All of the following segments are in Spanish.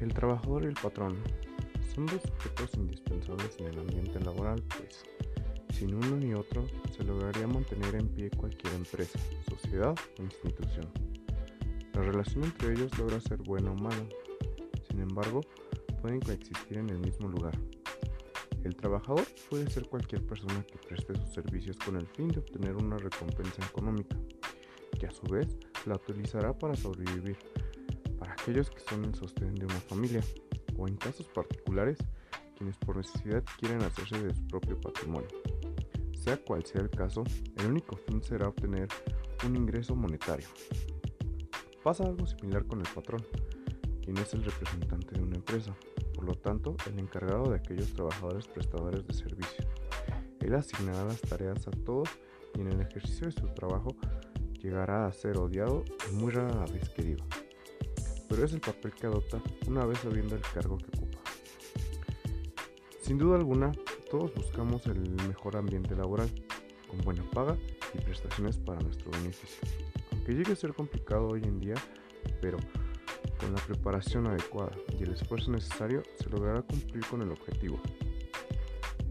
El trabajador y el patrón son dos sujetos indispensables en el ambiente laboral, pues sin uno ni otro se lograría mantener en pie cualquier empresa, sociedad o institución. La relación entre ellos logra ser buena o mala, sin embargo, pueden coexistir en el mismo lugar. El trabajador puede ser cualquier persona que preste sus servicios con el fin de obtener una recompensa económica, que a su vez la utilizará para sobrevivir, aquellos que son el sostén de una familia, o en casos particulares, quienes por necesidad quieren hacerse de su propio patrimonio. Sea cual sea el caso, el único fin será obtener un ingreso monetario. Pasa algo similar con el patrón, quien es el representante de una empresa por lo tanto, el encargado de aquellos trabajadores prestadores de servicio. Él asignará las tareas a todos y en el ejercicio de su trabajo llegará a ser odiado y muy rara vez querido. Es el papel que adopta una vez sabiendo el cargo que ocupa. Sin duda alguna, todos buscamos el mejor ambiente laboral, con buena paga y prestaciones para nuestro beneficio. Aunque llegue a ser complicado hoy en día, pero con la preparación adecuada y el esfuerzo necesario se logrará cumplir con el objetivo.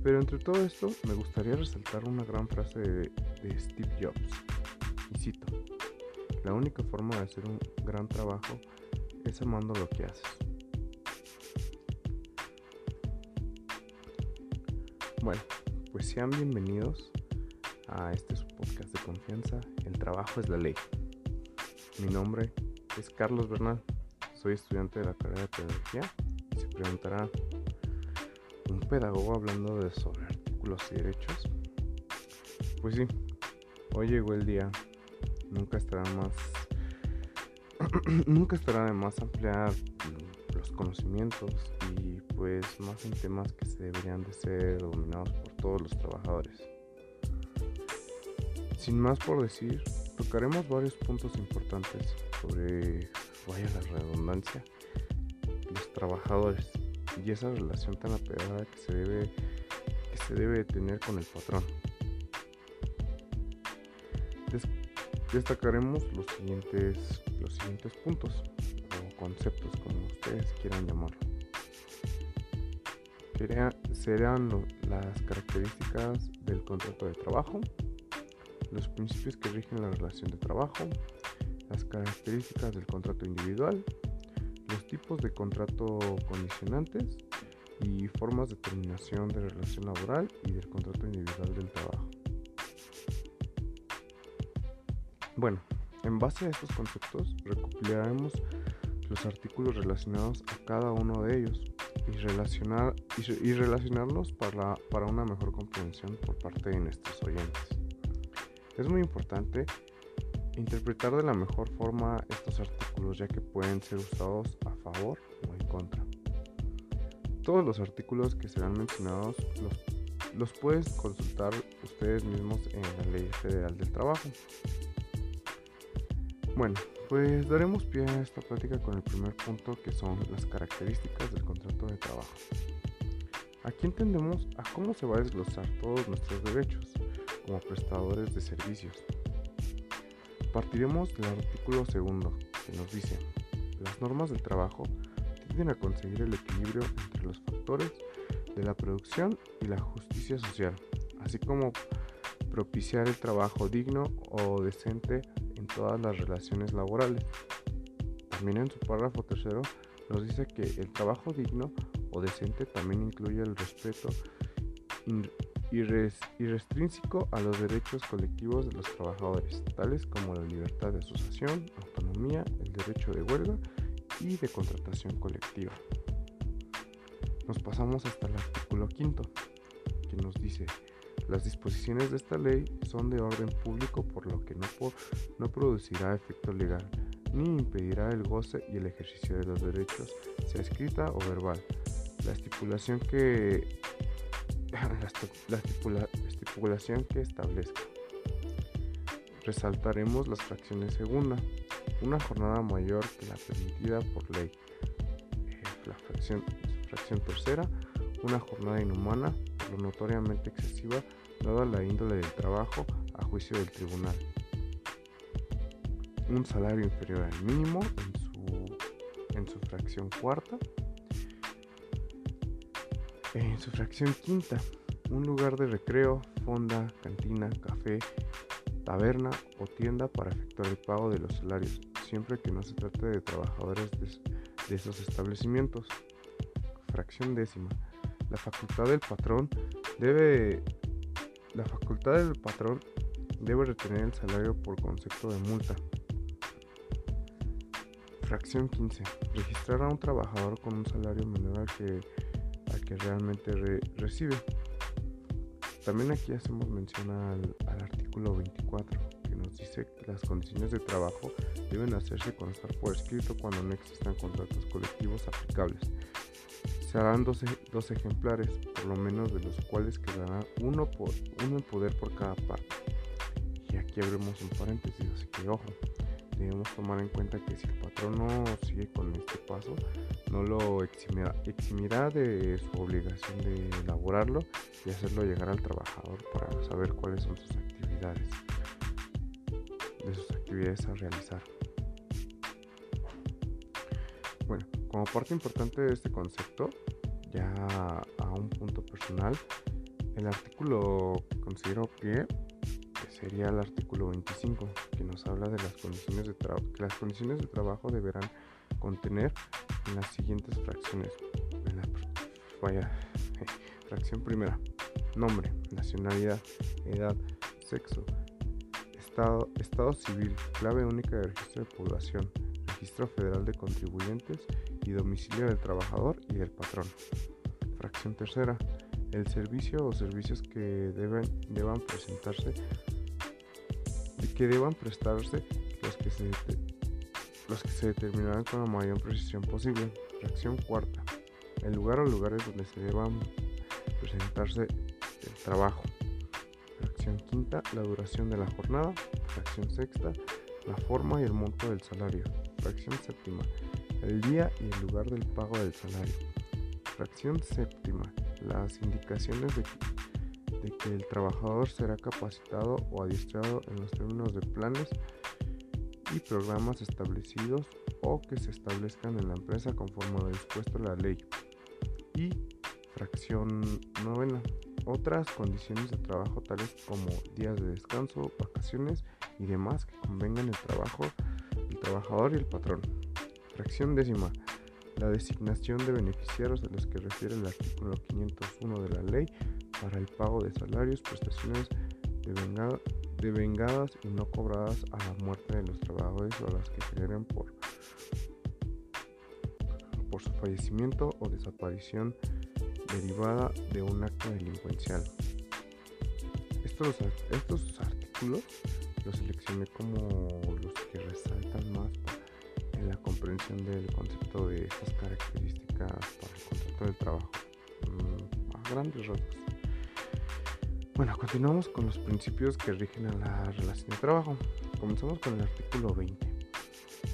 Pero entre todo esto me gustaría resaltar una gran frase de, Steve Jobs. Cito, la única forma de hacer un gran trabajo es amando lo que haces. Bueno, pues sean bienvenidos a este podcast de confianza, El trabajo es la ley. Mi nombre es Carlos Bernal soy estudiante de la carrera de pedagogía se preguntará, ¿un pedagogo hablando de sobre artículos y derechos? Pues sí, hoy llegó el día, nunca estará más, nunca estará de más ampliar los conocimientos y pues más en temas que se deberían de ser dominados por todos los trabajadores. Sin más por decir, tocaremos varios puntos importantes sobre vaya la redundancia, los trabajadores y esa relación tan apegada que se debe, que se debe tener con el patrón. Destacaremos los siguientes, los siguientes puntos o conceptos, como ustedes quieran llamarlo. Serán las características del contrato de trabajo, los principios que rigen la relación de trabajo, las características del contrato individual, los tipos de contrato condicionantes y formas de terminación de relación laboral y del contrato individual del trabajo. Bueno, en base a estos conceptos recopilaremos los artículos relacionados a cada uno de ellos y, relacionar, y, relacionarlos para, para una mejor comprensión por parte de nuestros oyentes. Es muy importante interpretar de la mejor forma estos artículos ya que pueden ser usados a favor o en contra. Todos los artículos que serán mencionados los, los pueden consultar ustedes mismos en la Ley Federal del Trabajo. Bueno, pues daremos pie a esta plática con el primer punto que son las características del contrato de trabajo. Aquí entendemos a cómo se va a desglosar todos nuestros derechos como prestadores de servicios, Partiremos del artículo segundo, que nos dice, las normas del trabajo tienden a conseguir el equilibrio entre los factores de la producción y la justicia social, así como propiciar el trabajo digno o decente en todas las relaciones laborales. También en su párrafo tercero nos dice que el trabajo digno o decente también incluye el respeto y restrínseco a los derechos colectivos de los trabajadores, tales como la libertad de asociación, autonomía, el derecho de huelga y de contratación colectiva. Nos pasamos hasta el artículo quinto, que nos dice, las disposiciones de esta ley son de orden público por lo que no, producirá efecto legal, ni impedirá el goce y el ejercicio de los derechos, sea escrita o verbal. La estipulación que la, estipulación que establezca. Resaltaremos las fracciones segunda, una jornada mayor que la permitida por ley. Eh, la fracción, tercera, una jornada inhumana lo notoriamente excesiva dada la índole del trabajo a juicio del tribunal. Un salario inferior al mínimo en su en su fracción cuarta. En su fracción quinta, un lugar de recreo, fonda, cantina, café, taberna o tienda para efectuar el pago de los salarios, siempre que no se trate de trabajadores de, esos establecimientos. Fracción décima. La facultad del patrón debe la facultad del patrón debe retener el salario por concepto de multa. Fracción 15. Registrar a un trabajador con un salario menor al que, al que realmente recibe. También aquí hacemos mención al, artículo 24, que nos dice que las condiciones de trabajo deben hacerse constar por escrito cuando no existan contratos colectivos aplicables. Se harán 12, ejemplares, por lo menos de los cuales quedará uno, por, uno en poder por cada parte. Y aquí abrimos un paréntesis, así que ojo, debemos tomar en cuenta que si el patrón no sigue con este paso, no lo eximirá, de su obligación de elaborarlo y hacerlo llegar al trabajador para saber cuáles son sus actividades, de sus actividades a realizar. Como parte importante de este concepto, ya a un punto personal, el artículo que considero pie sería el artículo 25, que nos habla de las condiciones de trabajo, que las condiciones de trabajo deberán contener en las siguientes fracciones. En la, vaya, fracción primera, nombre, nacionalidad, edad, sexo, estado, estado civil, clave única de registro de población, registro federal de contribuyentes y domicilio del trabajador y del patrón. Fracción tercera, el servicio o servicios que deben, deban presentarse que deban prestarse los que se, los que se determinarán con la mayor precisión posible. Fracción cuarta. El lugar o lugares donde se deban presentarse el trabajo. Fracción quinta. La duración de la jornada. Fracción sexta. La forma y el monto del salario. Fracción séptima. El día y el lugar del pago del salario. Fracción séptima. Las indicaciones de que el trabajador será capacitado o adiestrado en los términos de planes y programas establecidos o que se establezcan en la empresa conforme lo dispuesto la ley. Y fracción novena. Otras condiciones de trabajo tales como días de descanso, vacaciones y demás que convengan el trabajo, el trabajador y el patrón. Fracción décima. La designación de beneficiarios a los que refiere el artículo 501 de la ley para el pago de salarios, prestaciones de vengadas y no cobradas a la muerte de los trabajadores o a las que generen por, por su fallecimiento o desaparición derivada de un acto delincuencial. Estos, estos artículos los seleccioné como los que resaltan más la comprensión del concepto de estas características para el contrato de trabajo mm, a grandes rasgos. Bueno, continuamos con los principios que rigen a la relación de trabajo. Comenzamos con el artículo 20.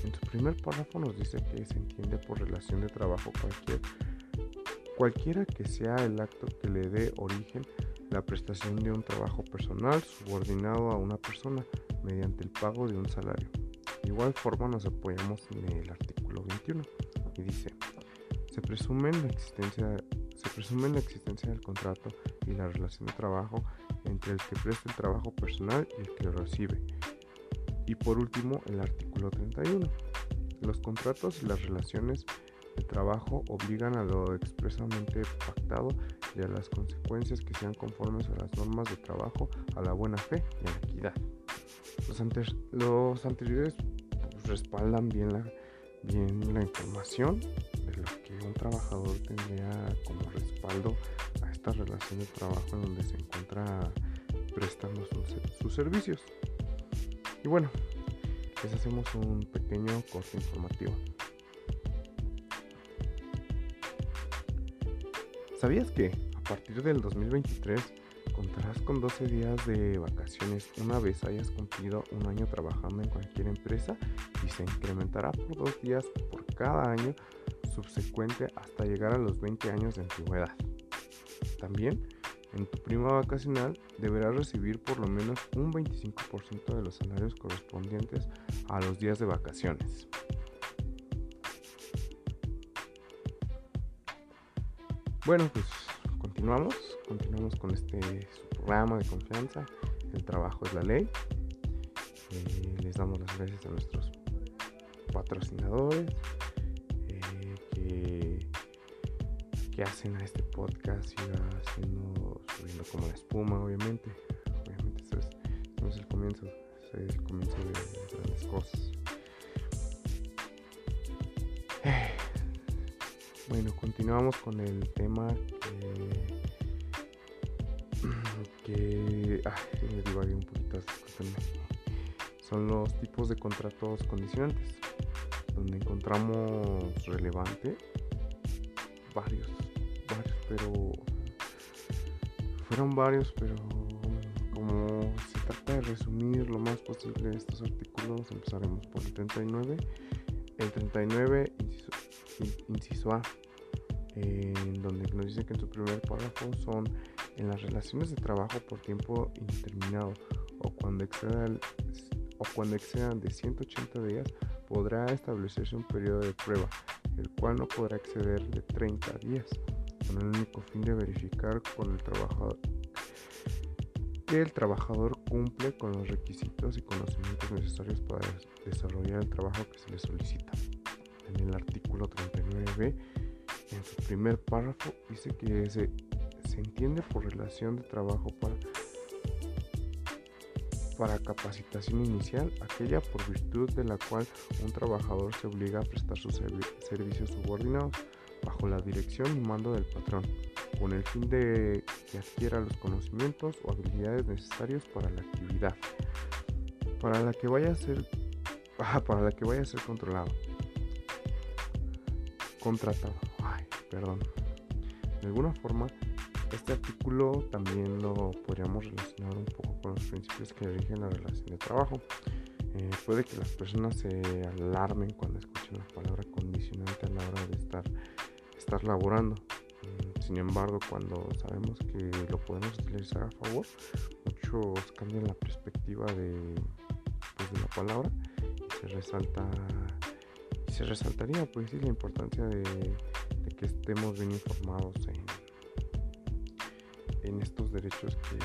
En su primer párrafo nos dice que se entiende por relación de trabajo cualquier, cualquiera que sea el acto que le dé origen la prestación de un trabajo personal subordinado a una persona mediante el pago de un salario. Igual forma nos apoyamos en el artículo 21 y dice, se presume la existencia se presume la existencia del contrato y la relación de trabajo entre el que presta el trabajo personal y el que lo recibe. Y por último, el artículo 31. Los contratos y las relaciones de trabajo obligan a lo expresamente pactado y a las consecuencias que sean conformes a las normas de trabajo, a la buena fe y a la equidad. Los, anteriores pues, respaldan bien la, bien la información de lo que un trabajador tendría como respaldo a esta relación de trabajo en donde se encuentra prestando sus, servicios. Y bueno, les hacemos un pequeño corte informativo. ¿Sabías que a partir del 2023 Contarás con 12 días de vacaciones una vez hayas cumplido un año trabajando en cualquier empresa y se incrementará por dos días por cada año subsecuente hasta llegar a los 20 años de antigüedad. También, en tu prima vacacional deberás recibir por lo menos un 25% de los salarios correspondientes a los días de vacaciones. Bueno, pues continuamos, continuamos con este programa de confianza. El trabajo es la ley. Eh, les damos las gracias a nuestros patrocinadores eh, que, que, hacen a este podcast siga haciendo, subiendo como la espuma, obviamente. Obviamente, este es, es el comienzo, es el comienzo de grandes cosas. Bueno, continuamos con el tema que, me divagué un poquito, Son los tipos de contratos condicionantes, donde encontramos relevante varios, varios, pero fueron varios, pero como se trata de resumir lo más posible estos artículos, empezaremos por el 39. El 39, inciso A, en donde nos dice que en su primer párrafo son en las relaciones de trabajo por tiempo indeterminado o cuando excedan, o cuando excedan de 180 días podrá establecerse un periodo de prueba, el cual no podrá exceder de 30 días, con el único fin de verificar con el trabajador que el trabajador cumple con los requisitos y conocimientos necesarios para desarrollar el trabajo que se le solicita. En el artículo 39b en su primer párrafo dice que se, se entiende por relación de trabajo para, para capacitación inicial aquella por virtud de la cual un trabajador se obliga a prestar sus servicios subordinados bajo la dirección y mando del patrón, con el fin de que adquiera los conocimientos o habilidades necesarios para la actividad, para la que vaya a ser, para la que vaya a ser controlado, contratado perdón. De alguna forma, este artículo también lo podríamos relacionar un poco con los principios que rigen la relación de trabajo. Eh, puede que las personas se alarmen cuando escuchen la palabra condicionante a la hora de estar, estar laborando. Mm, sin embargo, cuando sabemos que lo podemos utilizar a favor, muchos cambian la perspectiva de, pues, de la palabra y se resalta se resaltaría pues sí la importancia de que estemos bien informados en, estos derechos que,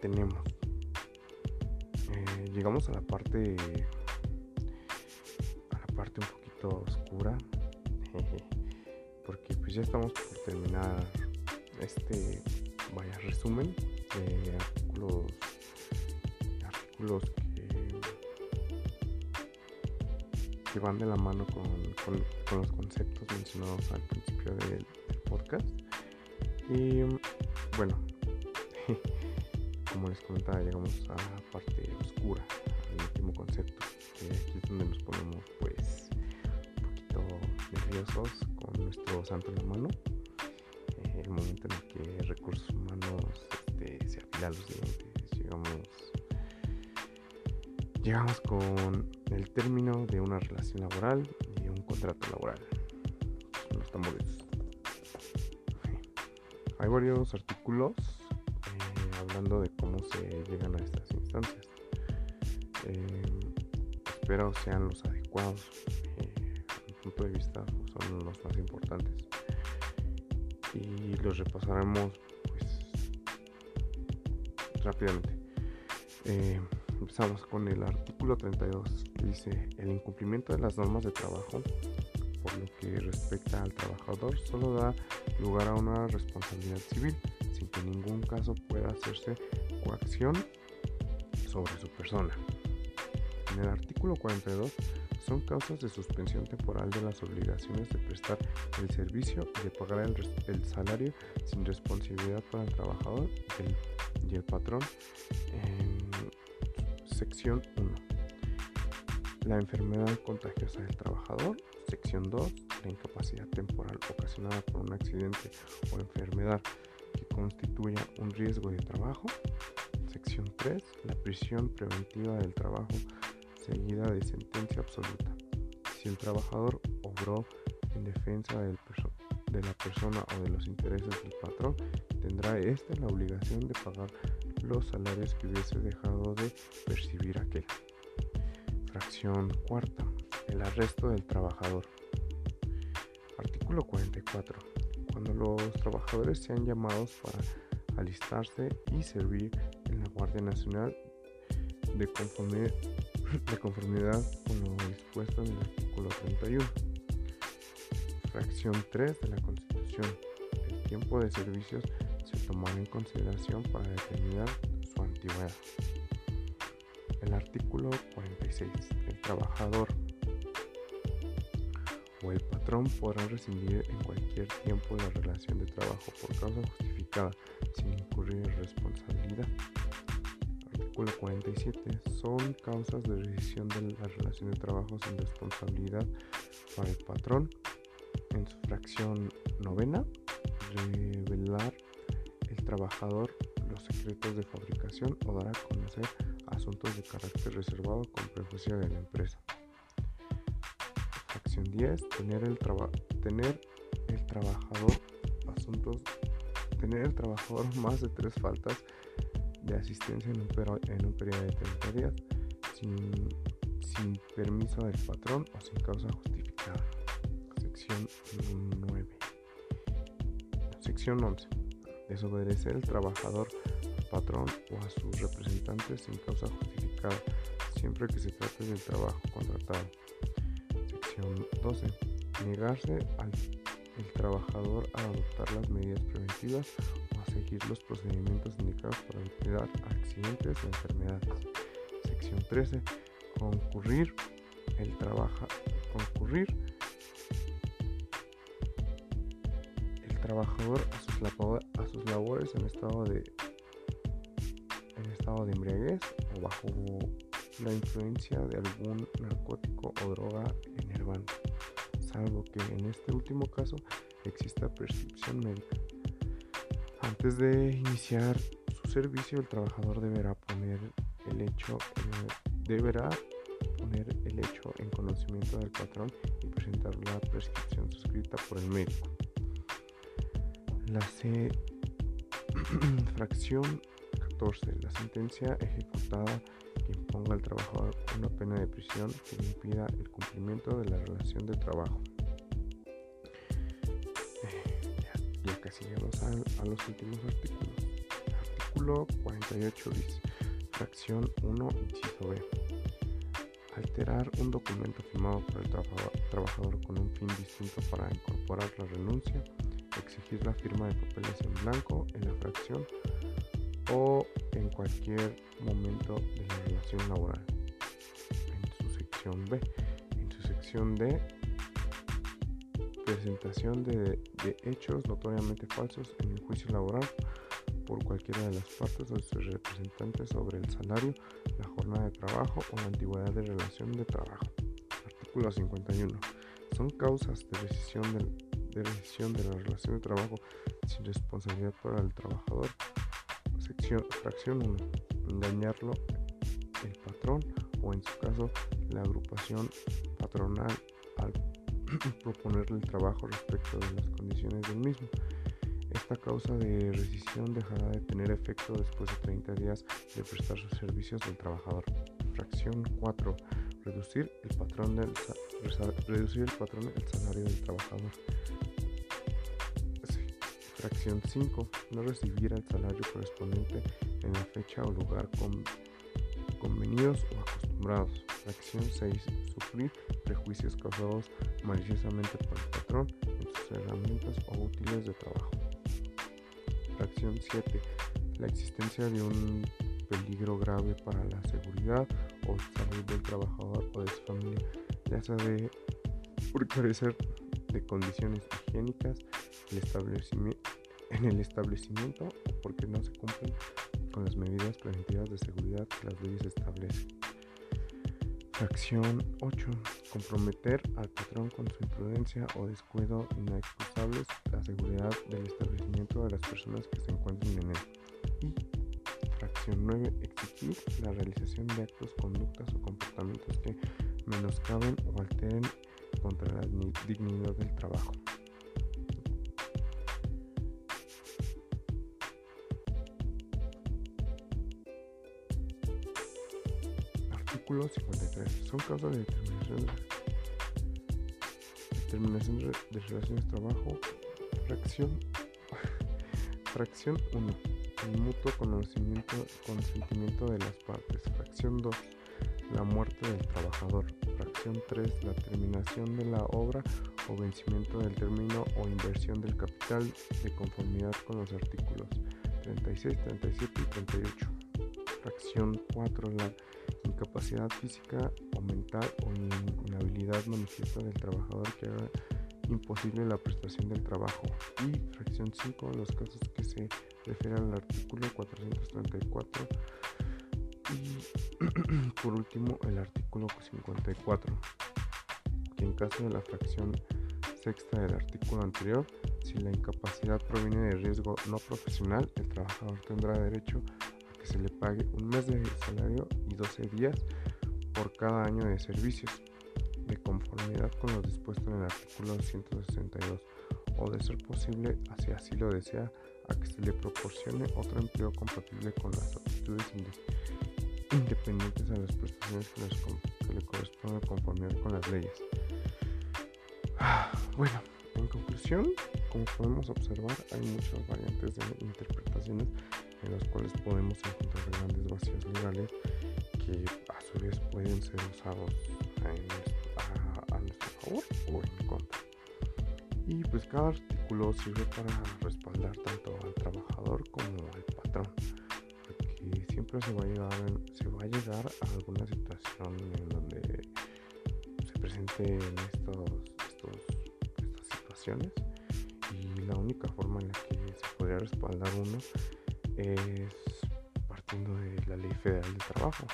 tenemos. Eh, llegamos a la parte a la parte un poquito oscura porque pues ya estamos por terminar este vaya resumen de artículos artículos que van de la mano con, los conceptos mencionados al principio del, podcast. Y bueno, como les comentaba, llegamos a la parte oscura, al último concepto, que aquí es donde nos ponemos pues un poquito nerviosos con nuestro santo en la mano. Eh, el momento en el que recursos humanos este, se afilan los dientes, llegamos, llegamos con el término de una relación laboral y un contrato laboral. los tambores. Hay varios artículos eh, hablando de cómo se llegan a estas instancias. Eh, espero sean los adecuados. Eh, a mi punto de vista son los más importantes. Y los repasaremos pues rápidamente. empezamos con el artículo 32 dice, el incumplimiento de las normas de trabajo, por lo que respecta al trabajador, solo da lugar a una responsabilidad civil, sin que en ningún caso pueda hacerse coacción sobre su persona. En el artículo 42 son causas de suspensión temporal de las obligaciones de prestar el servicio y de pagar el, salario sin responsabilidad para el trabajador y el patrón en sección 1 la enfermedad contagiosa del trabajador. Sección 2. La incapacidad temporal ocasionada por un accidente o enfermedad que constituya un riesgo de trabajo. Sección 3. La prisión preventiva del trabajo seguida de sentencia absoluta. Si el trabajador obró en defensa del de la persona o de los intereses del patrón, tendrá éste la obligación de pagar los salarios que hubiese dejado de percibir aquel. Fracción cuarta. El arresto del trabajador. Artículo 44. cuando los trabajadores sean llamados para alistarse y servir en la Guardia Nacional de conformidad, de conformidad con lo dispuesto en el artículo 31. Fracción 3 de la Constitución. El tiempo de servicios se tomará en consideración para determinar su antigüedad. El artículo 46. El trabajador o el patrón podrá rescindir en cualquier tiempo la relación de trabajo por causa justificada sin incurrir en responsabilidad. Artículo 47. Son causas de rescisión de la relación de trabajo sin responsabilidad para el patrón. En su fracción novena, revelar el trabajador los secretos de fabricación o dar a conocer asuntos de carácter reservado con prejuicio de la empresa. Fracción 10. Tener el, tener el trabajador asuntos tener el trabajador más de tres faltas de asistencia en un, en un periodo de 30 días sin, sin permiso del patrón o sin causa justificada. Sección 9. Sección 11. Desobedecer el trabajador patrón o a sus representantes sin causa justificada, siempre que se trate del trabajo contratado. Sección 12. Negarse al trabajador a adoptar las medidas preventivas o a seguir los procedimientos indicados para evitar accidentes o enfermedades. Sección 13. Concurrir el trabaja, concurrir el trabajador a sus, a sus labores en estado de estado de embriaguez o bajo la influencia de algún narcótico o droga enervante, salvo que en este último caso exista prescripción médica. Antes de iniciar su servicio, el trabajador deberá poner el hecho, deberá poner el hecho en conocimiento del patrón y presentar la prescripción suscrita por el médico. La C fracción la sentencia ejecutada que imponga al trabajador una pena de prisión que impida el cumplimiento de la relación de trabajo. Eh, ya, casi llegamos a, los últimos artículos. Artículo 48 bis, fracción 1, inciso B. Alterar un documento firmado por el trabajador con un fin distinto para incorporar la renuncia, exigir la firma de papeles en blanco en la fracción o en cualquier momento de la relación laboral. En su sección B. En su sección D, presentación de, hechos notoriamente falsos en el juicio laboral por cualquiera de las partes o sus representantes sobre el salario, la jornada de trabajo o la antigüedad de relación de trabajo. Artículo 51. Son causas de decisión de, de de la relación de trabajo sin responsabilidad para el trabajador Fracción 1. Engañarlo el patrón o en su caso la agrupación patronal al proponerle el trabajo respecto de las condiciones del mismo. Esta causa de rescisión dejará de tener efecto después de 30 días de prestar sus servicios del trabajador. Fracción 4. Reducir el patrón del, reducir el patrón el salario del trabajador. Fracción 5. No recibir el salario correspondiente en la fecha o lugar convenidos o acostumbrados. Fracción 6. Sufrir prejuicios causados maliciosamente por el patrón en sus herramientas o útiles de trabajo. Fracción 7. La existencia de un peligro grave para la seguridad o salud del trabajador o de su familia, ya sea de por carecer de condiciones higiénicas, el en el establecimiento o porque no se cumplen con las medidas preventivas de seguridad que las leyes establecen. Fracción 8. Comprometer al patrón con su imprudencia o descuido inexcusables la seguridad del establecimiento de las personas que se encuentren en él. Y fracción 9. Exigir la realización de actos, conductas o comportamientos que menoscaben o alteren contra la dignidad del trabajo. Artículo 53. Son causas de determinación de, determinación de relaciones de trabajo Fracción, fracción 1. El mutuo conocimiento, consentimiento de las partes. Fracción 2. La muerte del trabajador. Fracción 3. La terminación de la obra o vencimiento del término o inversión del capital de conformidad con los artículos 36, 37 y 38. Fracción 4. La incapacidad física o mental o inhabilidad manifiesta del trabajador que haga imposible la prestación del trabajo. Y fracción 5. Los casos que se refieren al artículo 434. Y por último, el artículo 54 que en caso de la fracción sexta del artículo anterior, si la incapacidad proviene de riesgo no profesional, el trabajador tendrá derecho a que se le pague un mes de salario y 12 días por cada año de servicios, de conformidad con lo dispuesto en el artículo 162, o de ser posible, si así lo desea, a que se le proporcione otro empleo compatible con las aptitudes independientes a las prestaciones que, le corresponden conformidad con las leyes. Bueno, en conclusión, como podemos observar, hay muchas variantes de interpretaciones en las cuales podemos encontrar grandes vacíos legales que a su vez pueden ser usados a, nuestro favor o en contra. Y pues cada artículo sirve para respaldar tanto al trabajador como al patrón, siempre se va a llegar, se va a, llegar a alguna situación en donde se presente en estos y la única forma en la que se podría respaldar uno es partiendo de la ley federal del trabajo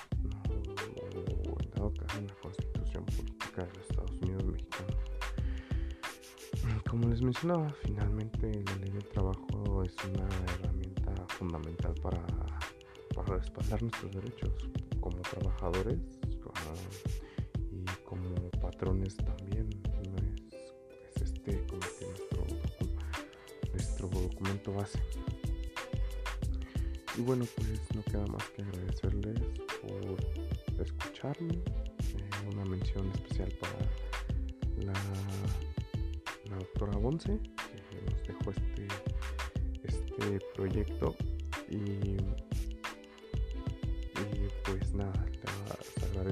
o en dado caso en la constitución política de los Estados Unidos mexicanos. Como les mencionaba, finalmente la ley del trabajo es una herramienta fundamental para, para respaldar nuestros derechos como trabajadores ah, y como patrones también documento base. Y bueno, pues no queda más que agradecerles por escucharme. Eh, una mención especial para la, la doctora Bonce, que nos dejó este, este proyecto. Y,